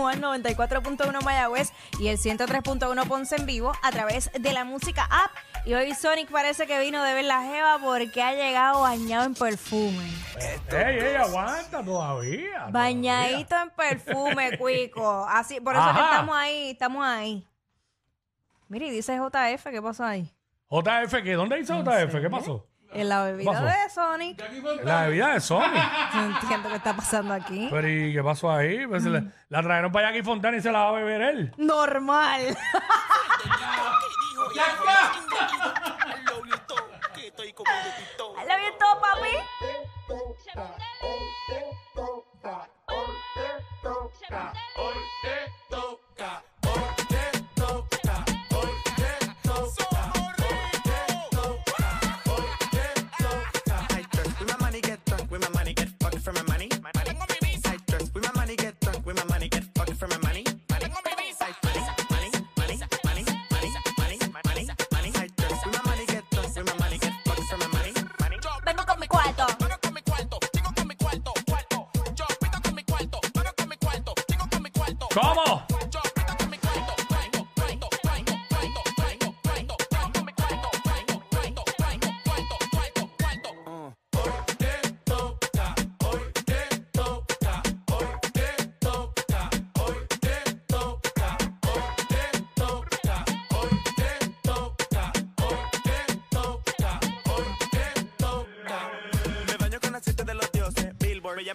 Juan, 94.1 Mayagüez y el 103.1 Ponce en vivo a través de la música app. Y hoy Sonic parece que vino de ver la jeva porque ha llegado bañado en perfume. Ey, ey, aguanta todavía. Bañadito en perfume, cuico. Así, por eso es que estamos ahí, estamos ahí. Mire, y dice JF, ¿qué pasó ahí? JF, ¿qué? ¿Dónde dice JF? ¿Qué pasó? En la bebida pasó? de Sonic. La bebida de Sony. No entiendo qué está pasando aquí. Pero ¿y qué pasó ahí? Pues se le- la trajeron para Jackie Fontana y se la va a beber él. Normal. ¿La bien todo, papi?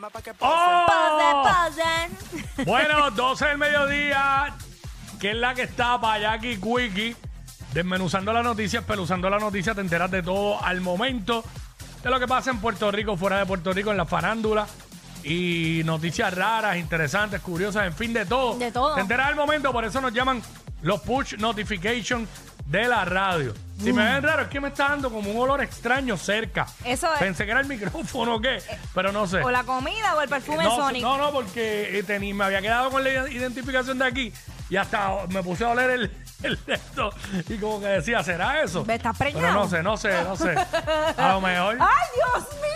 Billboard me llama pa' que. Pose, ¡Oh! pose. Bueno, 12 del mediodía, que es la que está para Jackie Quickie, desmenuzando las noticias, peluzando las noticias, te enteras de todo al momento, de lo que pasa en Puerto Rico, fuera de Puerto Rico, en la farándula, y noticias raras, interesantes, curiosas, en fin, de todo. De todo. Te enteras al momento, por eso nos llaman los push notifications de la radio. Si me ven raro, es que me está dando como un olor extraño cerca. Eso es. Pensé que era el micrófono o qué, pero no sé. O la comida o el perfume No, Sonic. no, no, porque eh, tení- me había quedado con la identificación de aquí y hasta me puse a oler el, el esto y como que decía, ¿será eso? ¿Me estás preñado? Pero no sé, no sé, no sé. A lo mejor. ¡Ay, Dios mío!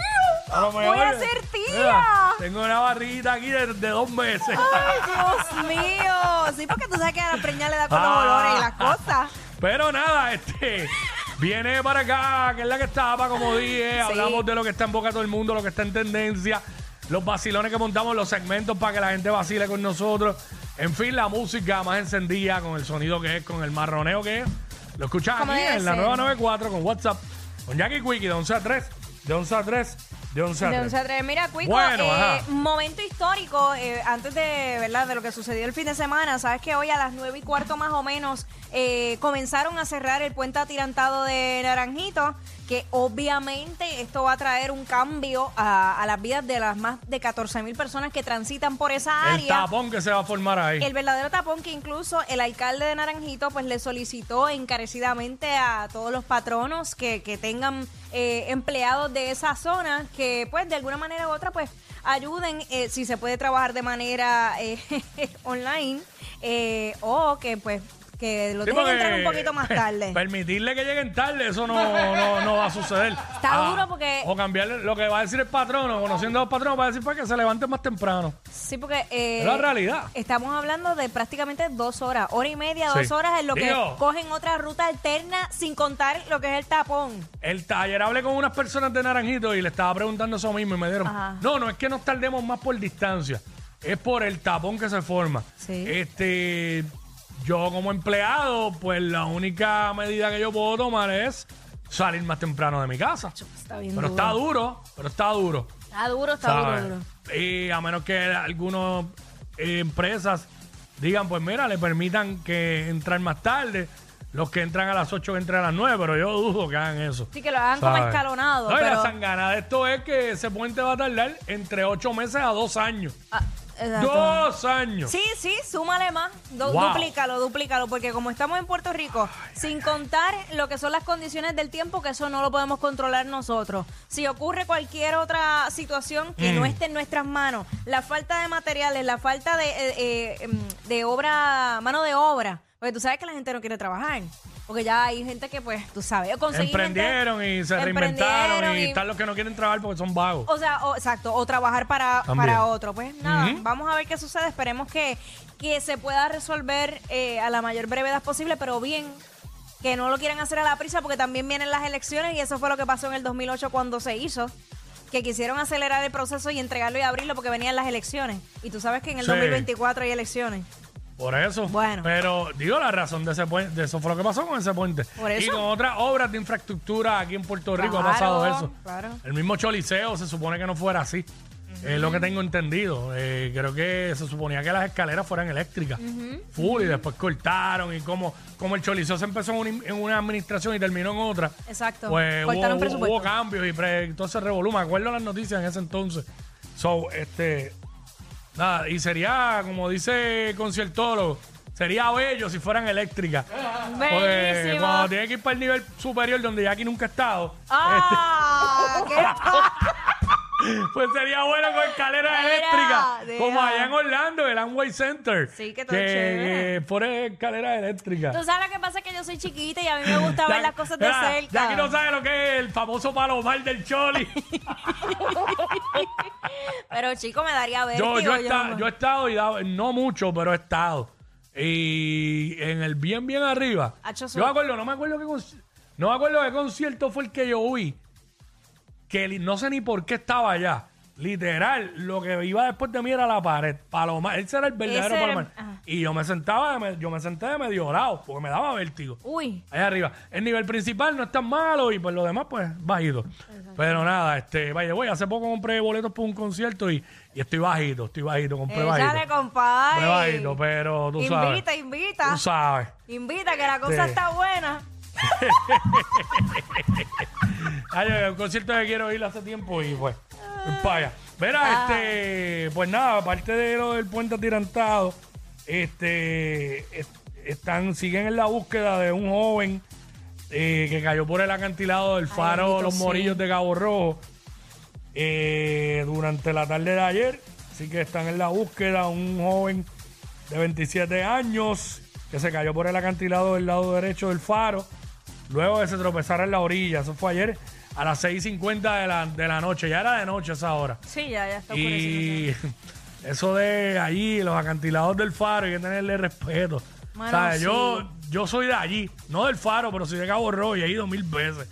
a lo mejor Voy a ser Mira, tía. tengo una barriguita aquí de, de dos meses. ¡Ay, Dios mío! Sí, porque tú sabes que a la preñada le da con los Ah. olores y las cosas. Pero nada, este. Viene para acá, que es la que estaba, como dije. Hablamos de lo que está en boca de todo el mundo, lo que está en tendencia, los vacilones que montamos, los segmentos para que la gente vacile con nosotros. En fin, la música más encendida, con el sonido que es, con el marroneo que es. Lo escuchas aquí en la nueva 94 con WhatsApp, con Jackie Quickie de 11 a 3, de 11 a 3, de 11 a De 3. 11 a 3. Mira, Cuico, Bueno, eh, ajá. momento histórico, eh, antes de, ¿verdad? de lo que sucedió el fin de semana, sabes que hoy a las 9 y cuarto más o menos eh, comenzaron a cerrar el puente atirantado de Naranjito, que obviamente esto va a traer un cambio a, a las vidas de las más de 14 mil personas que transitan por esa El área. tapón que se va a formar ahí. El verdadero tapón que incluso el alcalde de Naranjito pues le solicitó encarecidamente a todos los patronos que, que tengan eh, empleados de esa zona que pues de alguna manera u otra pues ayuden eh, si se puede trabajar de manera eh, online o que pues que lo Sí, dejen porque entrar un poquito más tarde. Permitirle que lleguen tarde, eso no, no, no va a suceder. Ah, Está duro porque- O cambiarle lo que va a decir el patrón, o conociendo a los patronos, va a decir pues, que se levanten más temprano. Sí, porque eh, Es la realidad. estamos hablando de prácticamente dos horas, hora y media, Sí. dos horas en lo que Digo. cogen otra ruta alterna sin contar lo que es el tapón. El taller hablé con unas personas de Naranjito y le estaba preguntando eso mismo y me dieron, Ajá. no, no es que nos tardemos más por distancia, es por el tapón que se forma. Sí. Este, yo como empleado, pues la única medida que yo puedo tomar es salir más temprano de mi casa. Está bien Pero duro. está duro, pero está duro. Está duro, está ¿sabes? duro, duro. Y a menos que algunas eh, empresas digan, pues mira, le permitan que entrar más tarde. Los que entran a las 8 entran a las 9, pero yo dudo que hagan eso. Sí, que lo hagan como escalonado. No, pero, la sangana de esto es que ese puente va a tardar entre 8 meses a 2 años. Ah, exacto. ¡Dos años! Sí, sí, súmale más. Du- Wow. Duplícalo, duplícalo, porque como estamos en Puerto Rico, sin contar lo que son las condiciones del tiempo, que eso no lo podemos controlar nosotros. Si ocurre cualquier otra situación que Mm. no esté en nuestras manos, la falta de materiales, la falta de, eh, eh, em, de obra, mano de obra, porque tú sabes que la gente no quiere trabajar. Porque ya hay gente que, pues, tú sabes, conseguir gente- Emprendieron y se reinventaron y, y- están los que no quieren trabajar porque son vagos. O sea, o- exacto, o trabajar para, También. para otro. Pues nada, vamos a ver qué sucede. Esperemos que que se pueda resolver eh, a la mayor brevedad posible, pero bien que no lo quieran hacer a la prisa porque también vienen las elecciones y eso fue lo que pasó en el 2008 cuando se hizo. Que quisieron acelerar el proceso y entregarlo y abrirlo porque venían las elecciones. Y tú sabes que en el Sí. 2024 hay elecciones. Por eso. Bueno. Pero digo la razón de ese puente, de eso fue lo que pasó con ese puente. Por Y eso. con otras obras de infraestructura aquí en Puerto Rico ha pasado eso. claro. El mismo Choliseo se supone que no fuera así. Es lo que tengo entendido. Eh, creo que se suponía que las escaleras fueran eléctricas. Full y después cortaron y como, como el Choliseo se empezó en una, en una administración y terminó en otra. Exacto. Pues Cortaron hubo, presupuesto. hubo cambios y pre- entonces revolú. Me acuerdo las noticias en ese entonces. So, este. Nada, y sería, como dice el conciertólogo, sería bello si fueran eléctricas. Porque Bellísimo. cuando tiene que ir para el nivel superior donde ya aquí nunca he estado, ¡Ah! ¿qué? pues sería bueno con escaleras Mira, eléctricas. deja. Como allá en Orlando, el Amway Center. Sí, que todo chévere. que pone escaleras eléctricas. Tú sabes lo que pasa es que yo soy chiquita y a mí me gusta ver las cosas de mira, cerca. Ya aquí no sabe lo que es el famoso palomar del Choli. Pero chico, me daría vértigo. yo, yo, he esta- yo he estado y dado, no mucho, pero he estado. Y en el bien, bien arriba. Hacho, Yo me acuerdo, no me acuerdo qué conci- no me acuerdo qué concierto fue el que yo vi. Que no sé ni por qué estaba allá. Literal, lo que iba después de mí era la pared. Palomar, ese era el verdadero Ese palomar. ajá. Y yo me sentaba, de me- yo me senté de medio lado, porque me daba vértigo. Uy, Allá arriba. El nivel principal no es tan malo y pues lo demás, pues, bajito. Pero nada, este, vaya, voy, hace poco compré boletos para un concierto y, y estoy bajito, estoy bajito, compré échale, bajito. compadre. Compré bajito, pero tú sabes. Invita, invita. Tú sabes. Invita, que la cosa Sí. está buena. Ay, un concierto que quiero ir hace tiempo y pues, pues para allá. Mira, este, pues nada, aparte de lo del puente atirantado, este, est- están, siguen en la búsqueda de un joven eh, que cayó por el acantilado del faro bendito, Los sí. Morillos de Cabo Rojo eh, durante la tarde de ayer. Así que están en la búsqueda un joven de 27 años que se cayó por el acantilado del lado derecho del faro luego de se tropezara en la orilla. Eso fue ayer a las 6.50 de la, de la noche. Ya era de noche esa hora. Sí, ya, ya está. Y eso de allí, los acantilados del faro, hay que tenerle respeto. ¿Sabes? sí. Yo, yo soy de allí, no del faro, pero soy de Cabo Rojo y he ido mil veces.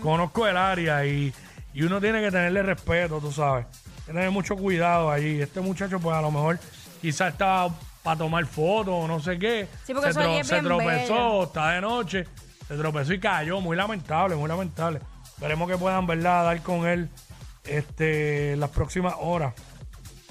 Conozco el área y, y uno tiene que tenerle respeto, tú sabes. Hay que tener mucho cuidado allí. Este muchacho, pues a lo mejor quizás estaba para tomar fotos o no sé qué. Sí, porque se, es se tropezó, bello. está de noche, se tropezó y cayó. Muy lamentable, muy lamentable. Esperemos que puedan, ¿verdad?, dar con él este, las próximas horas.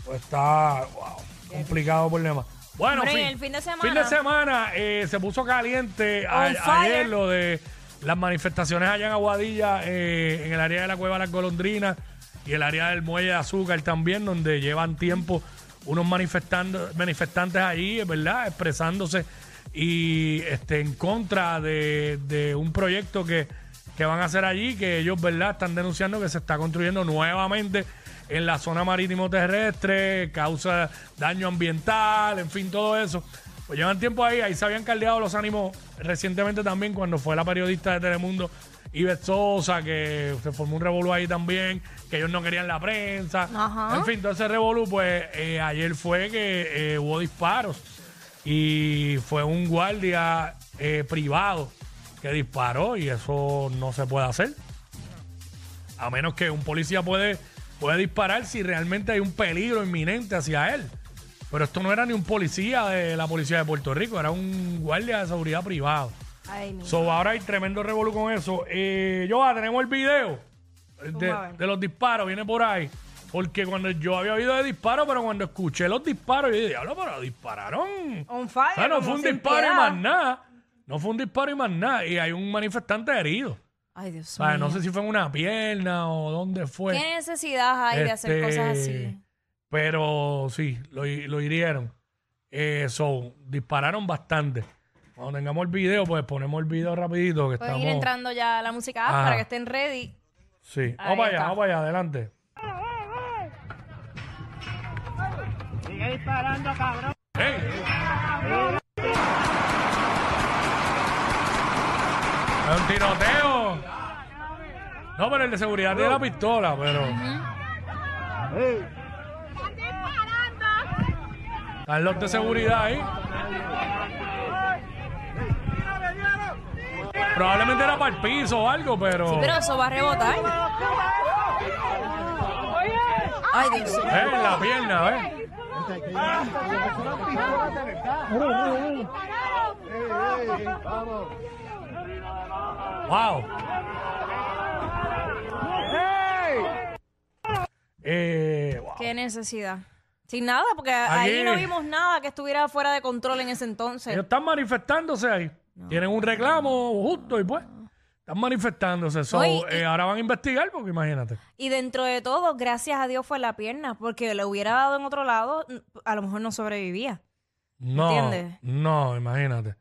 Pues está wow, complicado el problema. Bueno, Hombre, fin, el fin de semana. fin de semana eh, se puso caliente a- ayer lo de las manifestaciones allá en Aguadilla, eh, en el área de la Cueva de las Golondrinas y el área del Muelle de Azúcar también, donde llevan tiempo unos manifestando, manifestantes allí, ¿verdad? Expresándose y este, en contra de, de un proyecto que, que van a hacer allí, que ellos, ¿verdad? Están denunciando que se está construyendo nuevamente en la zona marítimo terrestre, causa daño ambiental, en fin, todo eso. Pues llevan tiempo ahí, ahí se habían caldeado los ánimos recientemente también cuando fue la periodista de Telemundo Ivette Sosa, que se formó un revolú ahí también, que ellos no querían la prensa. Ajá. En fin, todo ese revolú, pues eh, ayer fue que eh, hubo disparos y fue un guardia eh, privado que disparó y eso no se puede hacer. A menos que un policía puede, puede disparar si realmente hay un peligro inminente hacia él. Pero esto no era ni un policía de la policía de Puerto Rico, era un guardia de seguridad privado. Ay. So, ahora hay tremendo revolú con eso. Eh, Joa, tenemos el video de los disparos, viene por ahí. Porque cuando yo había oído de disparos, pero cuando escuché los disparos, yo dije, diablo, pero dispararon. On fire. O sea, no como fue un sin disparo y piedad. más nada. No fue un disparo y más nada. Y hay un manifestante herido. Ay, Dios O sea, mío. no sé si fue en una pierna o dónde fue. ¿Qué necesidad hay de hacer Este, cosas así? Pero sí, lo, hi- lo hirieron. Eh, so, dispararon bastante. Cuando tengamos el video, pues ponemos el video rapidito que Pueden estamos... ir entrando ya la música Ajá. para que estén ready. Sí, Ahí vamos para allá, está. vamos para allá, adelante. Sigue disparando, cabrón. ¡Ey! Es un tiroteo. No, pero el de seguridad tiene la pistola, pero... Están los de seguridad ahí. Probablemente era para el piso o algo, pero. Sí, pero eso va a rebotar. Ay, Dios mío. Eh, en la pierna, ¿ves? Wow. Eh, wow. Qué necesidad. Sin nada, porque ahí no vimos nada que estuviera fuera de control en ese entonces. Ellos están manifestándose ahí. Tienen un reclamo justo y pues están manifestándose. So, No, y- eh, ahora van a investigar porque imagínate. Y dentro de todo, gracias a Dios fue la pierna, porque le hubiera dado en otro lado, a lo mejor no sobrevivía. No, ¿Entiendes? no, imagínate.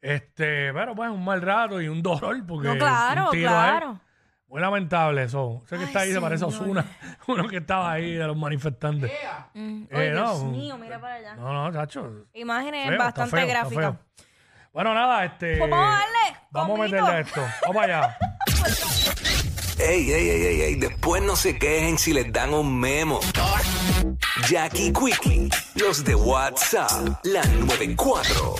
Este, pero pues un mal rato y un dolor porque No, claro, un tiro ahí. claro. Muy lamentable eso. Sé que está ahí, se parece a Osuna, uno que estaba ahí de los manifestantes. Mm. Eh, Dios no. mío, mira para allá. No, no, chacho. Imágenes Feo, bastante gráficas. Bueno, nada, este. Pues vamos a darle, Vamos a meterle a esto. Vamos allá. Ey, ey, ey, ey, ey, después no se quejen si les dan un memo. Jackie Quickie, los de WhatsApp, la 94.